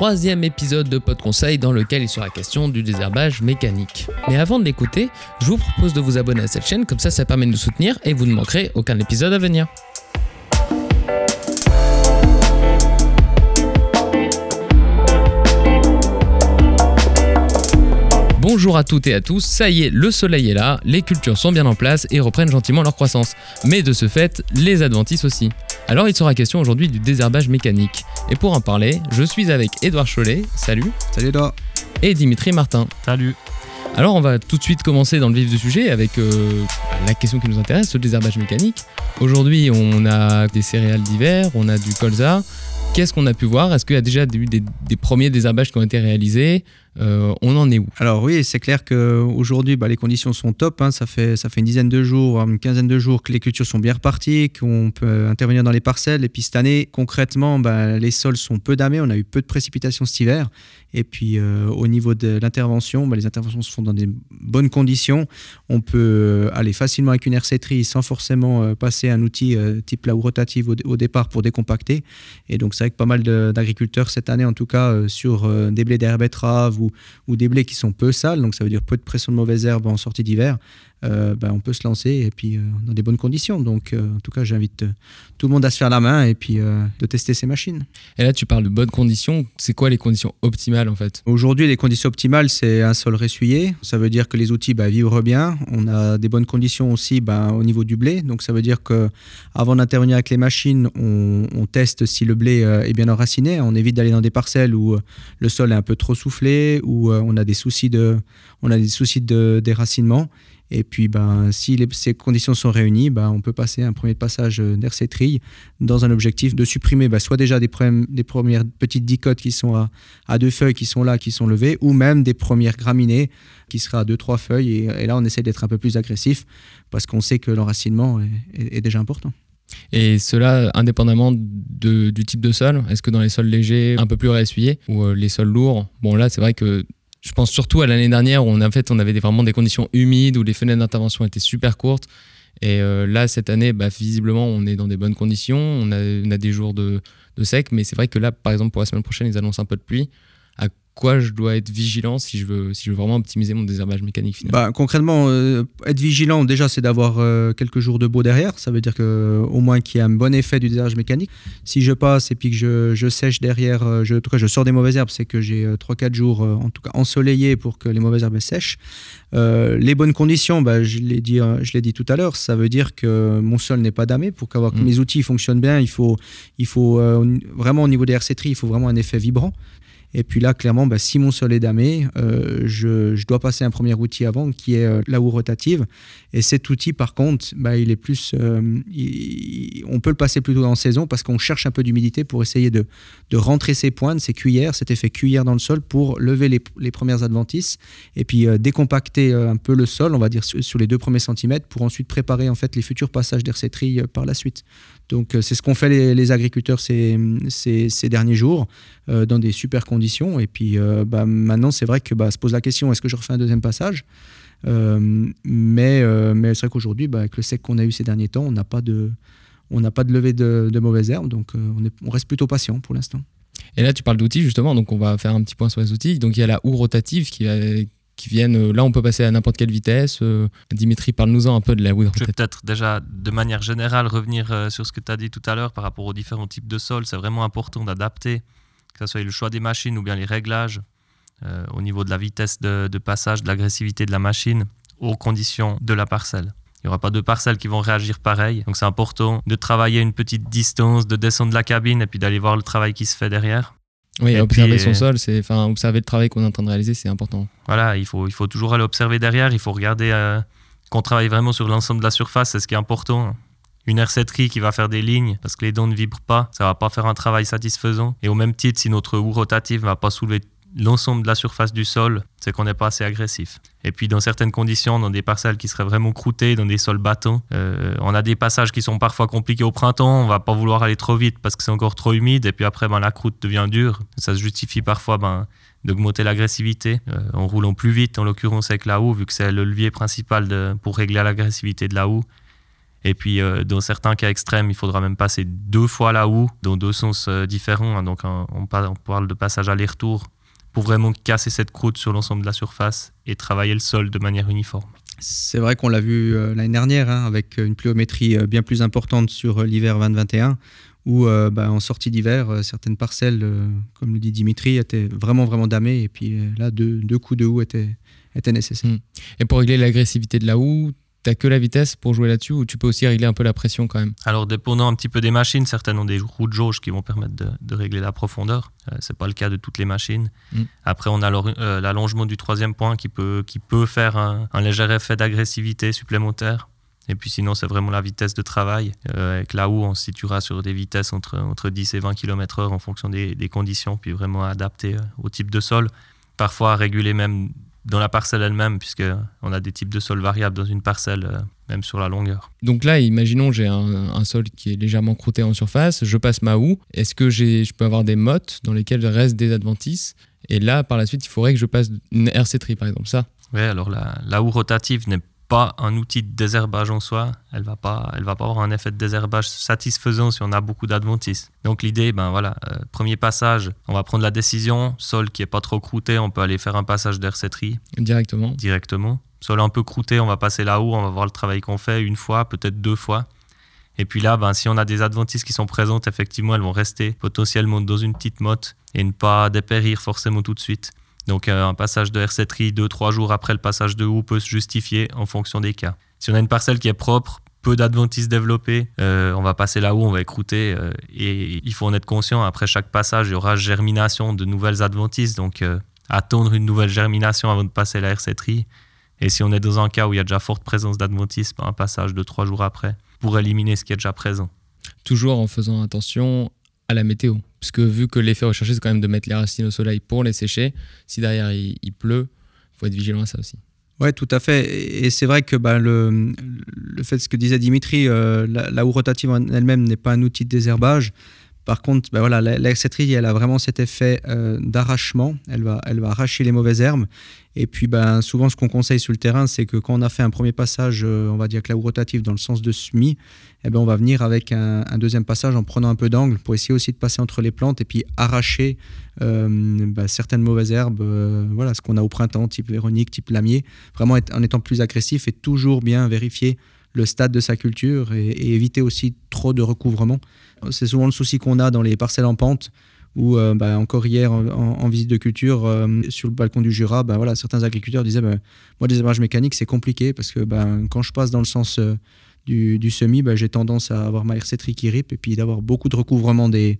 troisième épisode de Pod Conseil dans lequel il sera question du désherbage mécanique. Mais avant de l'écouter, je vous propose de vous abonner à cette chaîne, comme ça ça permet de nous soutenir et vous ne manquerez aucun épisode à venir. Bonjour à toutes et à tous, ça y est, le soleil est là, les cultures sont bien en place et reprennent gentiment leur croissance. Mais de ce fait, les adventices aussi. Alors il sera question aujourd'hui du désherbage mécanique. Et pour en parler, je suis avec Édouard Chollet, salut. Salut Edouard. Et Dimitri Martin. Salut. Alors on va tout de suite commencer dans le vif du sujet avec euh, la question qui nous intéresse, le désherbage mécanique. Aujourd'hui on a des céréales d'hiver, on a du colza. Qu'est-ce qu'on a pu voir? Est-ce qu'il y a déjà eu des, des premiers désherbages qui ont été réalisés? Euh, on en est où Alors oui, c'est clair qu'aujourd'hui, bah, les conditions sont top. Hein. Ça, fait, une dizaine de jours, une quinzaine de jours que les cultures sont bien reparties, qu'on peut intervenir dans les parcelles. Et puis cette année, concrètement, bah, les sols sont peu damés. On a eu peu de précipitations cet hiver. Et puis euh, au niveau de l'intervention, bah, les interventions se font dans des bonnes conditions. On peut euh, aller facilement avec une RC sans forcément passer un outil type la rotative au, départ pour décompacter. Et donc c'est vrai que pas mal d'agriculteurs cette année, en tout cas, sur des blés d'herbe ou, des blés qui sont peu sales, donc ça veut dire peu de pression de mauvaises herbes en sortie d'hiver, euh, ben, on peut se lancer et puis euh, dans des bonnes conditions. Donc, euh, en tout cas, j'invite tout le monde à se faire la main et puis de tester ces machines. Et là, tu parles de bonnes conditions. C'est quoi les conditions optimales en fait? Aujourd'hui, les conditions optimales, c'est un sol ressuyé. Ça veut dire que les outils ben, vibrent bien. On a des bonnes conditions aussi ben, au niveau du blé. Donc, ça veut dire que avant d'intervenir avec les machines, on, teste si le blé est bien enraciné. On évite d'aller dans des parcelles où le sol est un peu trop soufflé, où on a des soucis de, on a des soucis de déracinement. Et puis, ben, si ces conditions sont réunies, ben, on peut passer un premier passage euh, d'RC trille dans un objectif de supprimer ben, soit déjà des, premières petites dicotes qui sont à, deux feuilles qui sont là, qui sont levées, ou même des premières graminées qui seraient à deux, trois feuilles. Et, là, on essaie d'être un peu plus agressif parce qu'on sait que l'enracinement est, déjà important. Et cela indépendamment du type de sol Est-ce que dans les sols légers, un peu plus réessuyés, ou euh, les sols lourds Bon, là, c'est vrai que je pense surtout à l'année dernière où on, en fait, on avait vraiment des conditions humides, où les fenêtres d'intervention étaient super courtes. Et euh, là, cette année, bah, visiblement, on est dans des bonnes conditions. On a, des jours de, de sec, mais c'est vrai que là, par exemple, pour la semaine prochaine, ils annoncent un peu de pluie quoi je dois être vigilant si je veux, si je veux vraiment optimiser mon désherbage mécanique bah, Concrètement, euh, être vigilant, déjà, c'est d'avoir euh, quelques jours de beau derrière. Ça veut dire que, au moins qu'il y ait un bon effet du désherbage mécanique. Si je passe et puis que je, je sèche derrière, euh, je, en tout cas, je sors des mauvaises herbes, c'est que j'ai 3-4 jours, en tout cas, ensoleillés pour que les mauvaises herbes sèchent. les bonnes conditions, bah, je l'ai dit, je l'ai dit tout à l'heure, ça veut dire que mon sol n'est pas damé. Pour qu'avoir que mm. mes outils fonctionnent bien, il faut, il faut vraiment au niveau des RC il faut vraiment un effet vibrant. Et puis là, clairement, bah, si mon sol est damé, euh, je, dois passer un premier outil avant qui est euh, la houe rotative. Et cet outil, par contre, bah, il est plus, euh, on peut le passer plutôt en saison parce qu'on cherche un peu d'humidité pour essayer de, rentrer ses pointes, ses cuillères, cet effet cuillère dans le sol pour lever les, premières adventices et puis décompacter un peu le sol, on va dire sur, les deux premiers centimètres pour ensuite préparer en fait les futurs passages d'hercétrie par la suite. Donc c'est ce qu'ont fait les, agriculteurs ces, derniers jours dans des super conditions et puis euh, bah, maintenant, c'est vrai que bah, se pose la question est-ce que je refais un deuxième passage? Euh, mais, euh, mais c'est vrai qu'aujourd'hui, bah, avec le sec qu'on a eu ces derniers temps, on n'a pas de, pas de levée de, mauvaises herbes, donc on, reste plutôt patient pour l'instant. Et là, tu parles d'outils justement, donc on va faire un petit point sur les outils. Donc il y a la houe rotative qui, qui viennent. Là, on peut passer à n'importe quelle vitesse. Dimitri, parle-nous-en un peu de la rotative. Je vais peut-être déjà, de manière générale, revenir sur ce que tu as dit tout à l'heure par rapport aux différents types de sols. C'est vraiment important d'adapter que ce soit le choix des machines ou bien les réglages euh, au niveau de la vitesse de, passage, de l'agressivité de la machine aux conditions de la parcelle. Il n'y aura pas deux parcelles qui vont réagir pareil. Donc c'est important de travailler une petite distance, de descendre de la cabine et puis d'aller voir le travail qui se fait derrière. Oui, observer son sol, c'est, enfin, observer le travail qu'on est en train de réaliser, c'est important. Voilà, il faut, il faut toujours aller observer derrière. Il faut regarder euh, qu'on travaille vraiment sur l'ensemble de la surface, c'est ce qui est important une R7 qui va faire des lignes parce que les dents ne vibrent pas, ça va pas faire un travail satisfaisant. Et au même titre, si notre houe rotative ne va pas soulever l'ensemble de la surface du sol, c'est qu'on n'est pas assez agressif. Et puis dans certaines conditions, dans des parcelles qui seraient vraiment croûtées, dans des sols battants, euh, on a des passages qui sont parfois compliqués au printemps, on va pas vouloir aller trop vite parce que c'est encore trop humide, et puis après ben, la croûte devient dure. Ça se justifie parfois ben, d'augmenter l'agressivité euh, en roulant plus vite, en l'occurrence avec la houe, vu que c'est le levier principal pour régler l'agressivité de la houe. Et puis, euh, dans certains cas extrêmes, il faudra même passer deux fois la houe, dans deux sens différents. Hein. donc, on, parle de passage aller-retour pour vraiment casser cette croûte sur l'ensemble de la surface et travailler le sol de manière uniforme. C'est vrai qu'on l'a vu euh, l'année dernière hein, avec une pluviométrie bien plus importante sur l'hiver 2021 où bah, en sortie d'hiver, certaines parcelles, comme le dit Dimitri, étaient vraiment vraiment damées et puis là deux, deux coups de houe étaient, étaient nécessaires. Hmm. Et pour régler l'agressivité de la houe, T'as que la vitesse pour jouer là-dessus ou tu peux aussi régler un peu la pression quand même Alors, dépendant un petit peu des machines, certaines ont des roues de jauge qui vont permettre de, régler la profondeur. Ce euh, c'est pas le cas de toutes les machines. Mm. Après, on a euh, l'allongement du troisième point qui peut, qui peut faire un, léger effet d'agressivité supplémentaire. Et puis sinon, c'est vraiment la vitesse de travail. Euh, avec là où on se situera sur des vitesses entre, entre 10 et 20 km/h en fonction des, des conditions, puis vraiment adapté au type de sol. Parfois, réguler même dans la parcelle elle-même, puisqu'on a des types de sols variables dans une parcelle, euh, même sur la longueur. Donc là, imaginons j'ai un, sol qui est légèrement croûté en surface, je passe ma houe. Est-ce que je peux avoir des mottes dans lesquelles restent des adventices? Et là, par la suite, il faudrait que je passe une RC tri, par exemple, ça Oui, alors la, la houe rotative n'est pas un outil de désherbage en soi. Elle va pas, elle va pas avoir un effet de désherbage satisfaisant si on a beaucoup d'adventices. Donc l'idée, ben voilà, euh, premier passage, on va prendre la décision. Sol qui est pas trop croûté, on peut aller faire un passage d'hercéterie directement. Directement. Sol un peu croûté, on va passer là-haut, on va voir le travail qu'on fait une fois, peut-être deux fois. Et puis là, ben, si on a des adventices qui sont présentes, effectivement, elles vont rester potentiellement dans une petite motte et ne pas dépérir forcément tout de suite. Donc euh, un passage de R7 2 trois jours après le passage de houe peut se justifier en fonction des cas. Si on a une parcelle qui est propre, peu d'adventices développés, euh, on va passer là où on va écrouter euh, et il faut en être conscient. Après chaque passage, il y aura germination de nouvelles adventices, donc attendre une nouvelle germination avant de passer la R7 Et si on est dans un cas où il y a déjà forte présence d'adventices, ben, un passage de trois jours après pour éliminer ce qui est déjà présent. Toujours en faisant attention à la météo. Parce que vu que l'effet recherché, c'est quand même de mettre les racines au soleil pour les sécher, si derrière il, pleut, il faut être vigilant à ça aussi. Oui, tout à fait. Et c'est vrai que bah, le, le fait, ce que disait Dimitri, euh, la, la, houe rotative en elle-même n'est pas un outil de désherbage. Par contre, ben voilà, elle a vraiment cet effet euh, d'arrachement. Elle va, elle va arracher les mauvaises herbes. Et puis, ben, souvent, ce qu'on conseille sur le terrain, c'est que quand on a fait un premier passage, euh, on va dire la rotative dans le sens de semis, eh ben, on va venir avec un, deuxième passage en prenant un peu d'angle pour essayer aussi de passer entre les plantes et puis arracher euh, ben, certaines mauvaises herbes, voilà, ce qu'on a au printemps, type véronique, type lamier, vraiment en étant plus agressif et toujours bien vérifier le stade de sa culture et, éviter aussi trop de recouvrement. C'est souvent le souci qu'on a dans les parcelles en pente où euh, bah, encore hier en, visite de culture euh, sur le balcon du Jura, bah, voilà, certains agriculteurs disaient bah, moi des élevages mécaniques c'est compliqué parce que bah, quand je passe dans le sens euh, du, du, semis, j'ai tendance à avoir ma RC qui rip et puis d'avoir beaucoup de recouvrement des,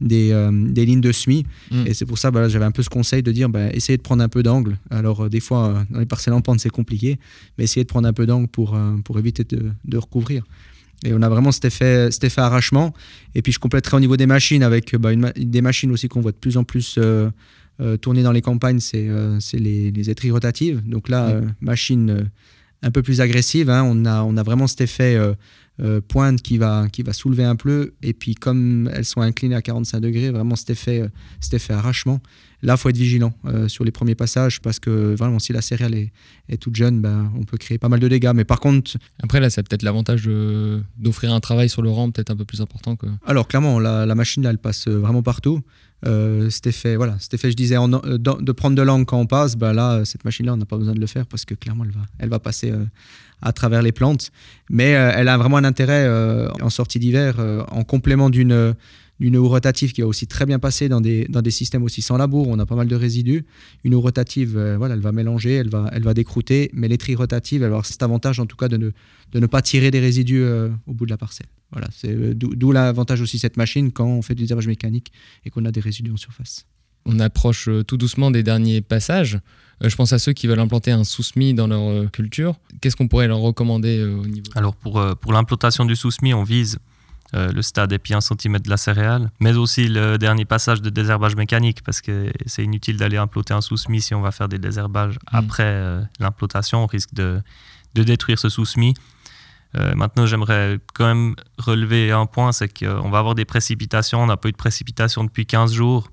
des, des, lignes de semis. Mm. Et c'est pour ça, que j'avais un peu ce conseil de dire, essayez de prendre un peu d'angle. Alors, des fois, dans les parcelles en pente, c'est compliqué, mais essayez de prendre un peu d'angle pour, pour éviter de, de, recouvrir. Et on a vraiment cet effet, cet effet arrachement. Et puis je compléterai au niveau des machines avec bah, une, des machines aussi qu'on voit de plus en plus euh, euh, tourner dans les campagnes, c'est euh, les, les étries rotatives. Donc là, machine un peu plus agressive. Hein. on, a, on a vraiment cet effet pointe qui va, qui va soulever un peu. Et puis comme elles sont inclinées à 45 degrés, vraiment cet effet, cet effet arrachement. Là, il faut être vigilant euh, sur les premiers passages parce que vraiment, si la céréale est, est toute jeune, ben, on peut créer pas mal de dégâts. Mais par contre. Après, là, c'est peut-être l'avantage d'offrir un travail sur le rang peut-être un peu plus important que. Alors, clairement, la, machine, là, elle passe vraiment partout. Euh, cet voilà, cet effet, je disais, euh, de prendre de l'angle quand on passe, ben là, cette machine-là, on n'a pas besoin de le faire parce que clairement, elle va, elle va passer à travers les plantes. Mais elle a vraiment un intérêt en sortie d'hiver, en complément d'une une eau rotative qui va aussi très bien passer dans des, dans des systèmes aussi sans labour, on a pas mal de résidus. Une eau rotative, euh, voilà, elle va mélanger, elle va, elle va décrouter, mais les tri rotatives, elle va avoir cet avantage en tout cas de ne, de ne pas tirer des résidus euh, au bout de la parcelle. Voilà, c'est euh, d'où l'avantage aussi de cette machine quand on fait du désherbage mécanique et qu'on a des résidus en surface. On approche tout doucement des derniers passages. Je pense à ceux qui veulent implanter un sous-SMI dans leur culture. Qu'est-ce qu'on pourrait leur recommander au niveau? Alors pour, pour l'implantation du sous-SMI, on vise euh, le stade est puis un centimètre de la céréale, mais aussi le dernier passage de désherbage mécanique, parce que c'est inutile d'aller implanter un sous-semis si on va faire des désherbages mm. après euh, l'implantation, on risque de, de détruire ce sous-semis. Euh, maintenant, j'aimerais quand même relever un point, c'est qu'on va avoir des précipitations, on n'a pas eu de précipitations depuis 15 jours.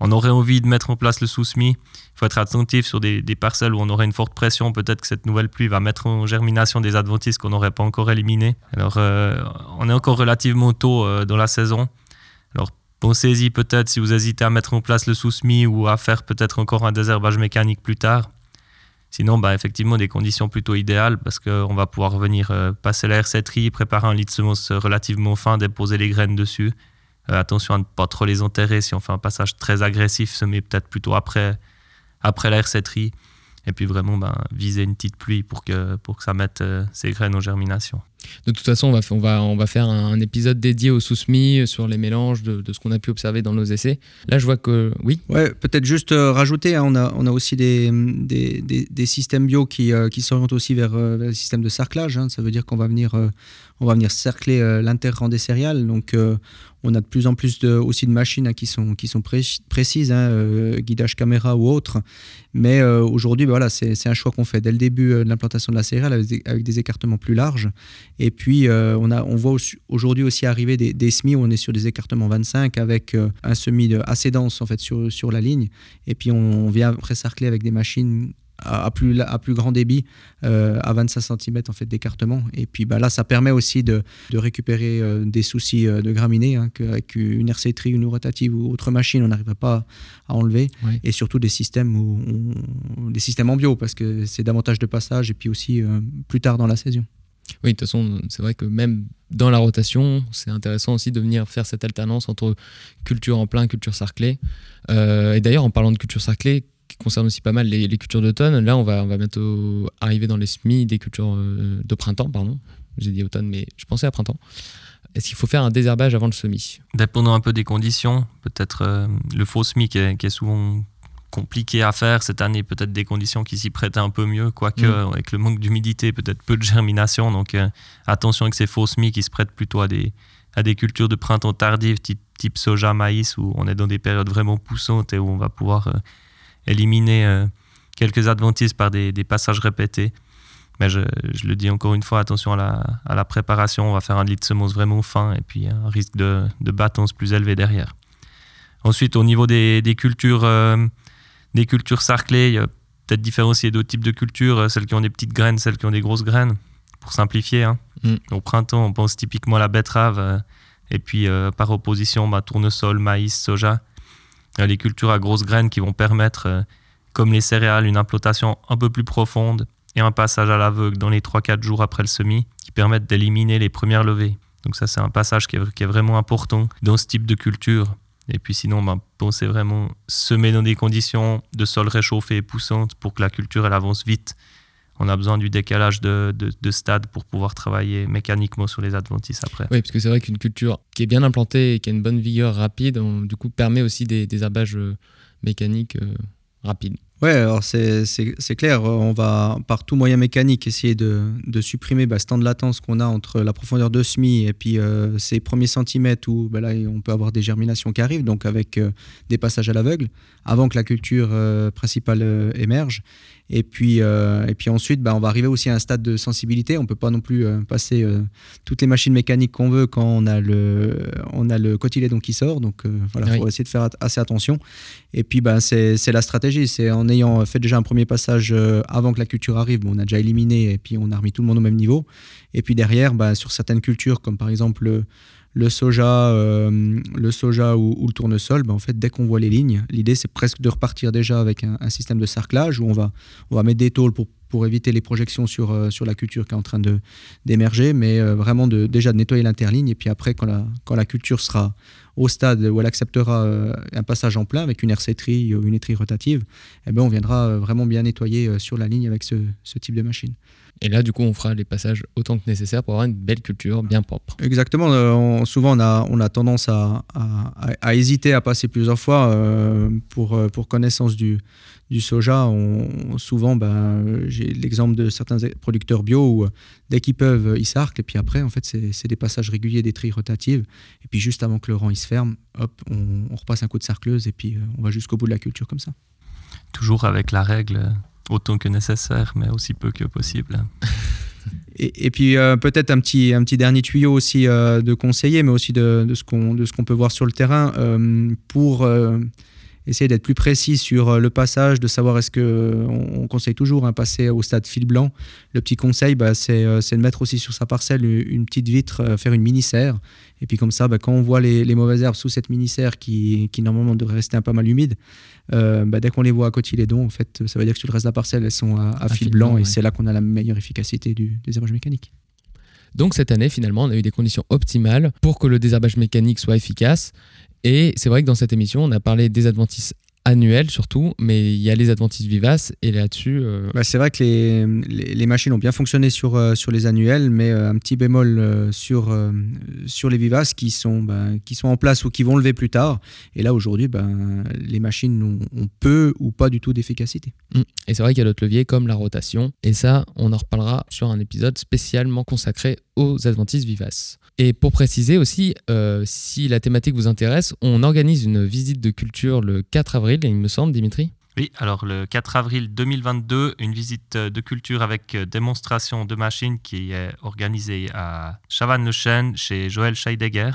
on aurait envie de mettre en place le sous-semis. Il faut être attentif sur des, parcelles où on aurait une forte pression. Peut-être que cette nouvelle pluie va mettre en germination des adventices qu'on n'aurait pas encore éliminés. Alors, euh, on est encore relativement tôt euh, dans la saison. Alors, pensez-y peut-être si vous hésitez à mettre en place le sous-semis ou à faire peut-être encore un désherbage mécanique plus tard. Sinon, bah, effectivement, des conditions plutôt idéales parce qu'on va pouvoir venir euh, passer la R7 préparer un lit de semences relativement fin, déposer les graines dessus euh, attention à ne pas trop les enterrer si on fait un passage très agressif, semer peut-être plutôt après, après la R7 et puis vraiment ben, viser une petite pluie pour que, pour que ça mette euh, ses graines en germination. De toute façon, on va, on va, on va faire un, épisode dédié au sous-semis sur les mélanges de, de ce qu'on a pu observer dans nos essais. Là, je vois que oui. Ouais, peut-être juste euh, rajouter, hein, on, a, on a aussi des, des, des, systèmes bio qui, qui s'orientent aussi vers, vers, le système de sarclage. Hein. Ça veut dire qu'on va venir, on va venir cercler l'interrang des céréales. Donc, on a de plus en plus de, aussi de machines hein, qui sont, qui sont précises, euh, guidage caméra ou autre. Mais euh, aujourd'hui, bah, voilà, c'est un choix qu'on fait dès le début euh, de l'implantation de la céréale avec des, écartements plus larges. Et puis, on, a, on voit aujourd'hui aussi arriver des, des, semis où on est sur des écartements 25 avec un semis assez dense en fait, sur, sur la ligne. Et puis, on, vient précercler avec des machines à, plus, à plus grand débit, euh, à 25 cm en fait, d'écartement. Et puis bah, là, ça permet aussi de, de récupérer euh, des soucis euh, de graminées hein, qu'avec une RC-tri, une rotative ou autre machine, on n'arriverait pas à enlever. Et surtout des systèmes, où des systèmes en bio, parce que c'est davantage de passage et puis aussi plus tard dans la saison. Oui, de toute façon, c'est vrai que même dans la rotation, c'est intéressant aussi de venir faire cette alternance entre culture en plein, culture sarclée. et d'ailleurs, en parlant de culture sarclée, qui concerne aussi pas mal les, cultures d'automne. Là, on va, on va bientôt arriver dans les semis des cultures euh, de printemps, pardon. J'ai dit automne, mais je pensais à printemps. Est-ce qu'il faut faire un désherbage avant le semis? Dépendant un peu des conditions, peut-être euh, le faux semis qui est, souvent compliqué à faire cette année, peut-être des conditions qui s'y prêtent un peu mieux, quoique mm. avec le manque d'humidité, peut-être peu de germination. Donc euh, attention avec ces faux semis qui se prêtent plutôt à des, à des cultures de printemps tardives, type, type soja, maïs, où on est dans des périodes vraiment poussantes et où on va pouvoir éliminer euh, quelques adventistes par des, passages répétés. Mais je, le dis encore une fois, attention à la, préparation. On va faire un lit de semences vraiment fin et puis un risque de, de plus élevé derrière. Ensuite, au niveau des, cultures, euh, des cultures sarclées, il y a peut-être différencier d'autres types de cultures, euh, celles qui ont des petites graines, celles qui ont des grosses graines, pour simplifier. Hein. Mm. Au printemps, on pense typiquement à la betterave, et puis par opposition, bah, tournesol, maïs, soja les cultures à grosses graines qui vont permettre, euh, comme les céréales, une implantation un peu plus profonde et un passage à l'aveugle dans les 3-4 jours après le semis qui permettent d'éliminer les premières levées. Donc ça, c'est un passage qui est, vraiment important dans ce type de culture. Et puis sinon, ben, pensez vraiment semer dans des conditions de sol réchauffé et poussante pour que la culture elle avance vite on a besoin du décalage de, stade pour pouvoir travailler mécaniquement sur les adventices après. Oui, parce que c'est vrai qu'une culture qui est bien implantée et qui a une bonne vigueur rapide, du coup, permet aussi des, des abages euh, mécaniques euh, rapides. Ouais, alors c'est clair, on va par tout moyen mécanique essayer de, supprimer bah, ce temps de latence qu'on a entre la profondeur de semis et puis euh, ces premiers centimètres où bah, là on peut avoir des germinations qui arrivent, donc avec des passages à l'aveugle, avant que la culture principale émerge. Et puis, euh, et puis ensuite, bah, on va arriver aussi à un stade de sensibilité. On ne peut pas non plus euh, passer euh, toutes les machines mécaniques qu'on veut quand on a le, on a le cotylédon qui sort. Donc voilà, il faut essayer de faire assez attention. Et puis, bah, c'est la stratégie. C'est en ayant fait déjà un premier passage avant que la culture arrive, on a déjà éliminé et puis on a remis tout le monde au même niveau. Et puis derrière, bah, sur certaines cultures, comme par exemple le soja, euh, le soja ou, le tournesol, ben en fait, dès qu'on voit les lignes, l'idée c'est presque de repartir déjà avec un, système de sarclage où on va, on va mettre des tôles pour, pour éviter les projections sur, euh, sur la culture qui est en train d'émerger, mais euh, vraiment de, déjà de nettoyer l'interligne et puis après quand la, quand la culture sera au stade où elle acceptera un passage en plein avec une RC-tri ou une étrie rotative, eh ben, on viendra vraiment bien nettoyer sur la ligne avec ce, ce type de machine. Et là, du coup, on fera les passages autant que nécessaire pour avoir une belle culture bien propre. Exactement. Euh, souvent, on a, on a tendance à, à, hésiter à passer plusieurs fois euh, pour, euh, pour connaissance du, du soja. On, souvent, ben, j'ai l'exemple de certains producteurs bio où dès qu'ils peuvent, ils s'arquent. Et puis après, en fait, c'est des passages réguliers, des trilles rotatives. Et puis juste avant que le rang il se ferme, hop, on, on repasse un coup de sarcleuse et puis on va jusqu'au bout de la culture comme ça. Toujours avec la règle autant que nécessaire, mais aussi peu que possible. Et, puis euh, peut-être un petit, un petit dernier tuyau aussi euh, de conseiller, mais aussi de, de ce qu'on peut voir sur le terrain. Euh, pour essayer d'être plus précis sur le passage, de savoir est-ce que on, conseille toujours un passer au stade fil blanc. Le petit conseil, bah, c'est de mettre aussi sur sa parcelle une petite vitre, faire une mini serre. Et puis comme ça, bah, quand on voit les, mauvaises herbes sous cette mini serre qui, qui normalement devrait rester un peu mal humide, bah, dès qu'on les voit à côté les dons, en fait, ça veut dire que sur le reste de la parcelle, elles sont à, fil, blanc, et c'est là qu'on a la meilleure efficacité du désherbage mécanique. Donc cette année, finalement, on a eu des conditions optimales pour que le désherbage mécanique soit efficace. Et c'est vrai que dans cette émission, on a parlé des adventices annuels surtout, mais il y a les adventices vivaces et là-dessus. Euh, bah, c'est vrai que les, les, machines ont bien fonctionné sur, euh, sur les annuels, mais euh, un petit bémol sur, sur les vivaces qui sont, bah, qui sont en place ou qui vont lever plus tard. Et là aujourd'hui, bah, les machines ont, peu ou pas du tout d'efficacité. Mmh. Et c'est vrai qu'il y a d'autres leviers comme la rotation, et ça, on en reparlera sur un épisode spécialement consacré aux adventices vivaces. Et pour préciser aussi, euh, si la thématique vous intéresse, on organise une visite de culture le 4 avril, il me semble, Dimitri? Oui, alors le 4 avril 2022, une visite de culture avec démonstration de machines qui est organisée à Chavannes-le-Chêne chez Joël Scheidegger.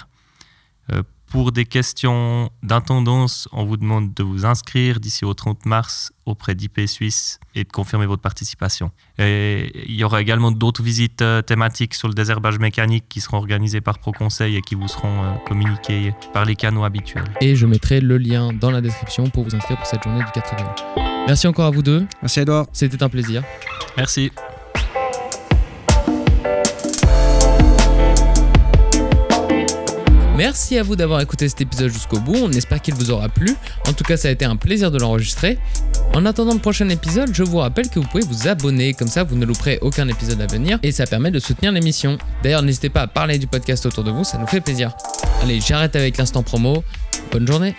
Pour des questions d'intendance, on vous demande de vous inscrire d'ici au 30 mars auprès d'IP Suisse et de confirmer votre participation. Et il y aura également d'autres visites euh, thématiques sur le désherbage mécanique qui seront organisées par ProConseil et qui vous seront euh, communiquées par les canaux habituels. Et je mettrai le lien dans la description pour vous inscrire pour cette journée du 4 avril. Merci encore à vous deux. Merci Edouard. C'était un plaisir. Merci. Merci à vous d'avoir écouté cet épisode jusqu'au bout, on espère qu'il vous aura plu. En tout cas, ça a été un plaisir de l'enregistrer. En attendant le prochain épisode, je vous rappelle que vous pouvez vous abonner, comme ça vous ne louperez aucun épisode à venir et ça permet de soutenir l'émission. D'ailleurs, n'hésitez pas à parler du podcast autour de vous, ça nous fait plaisir. Allez, j'arrête avec l'instant promo. Bonne journée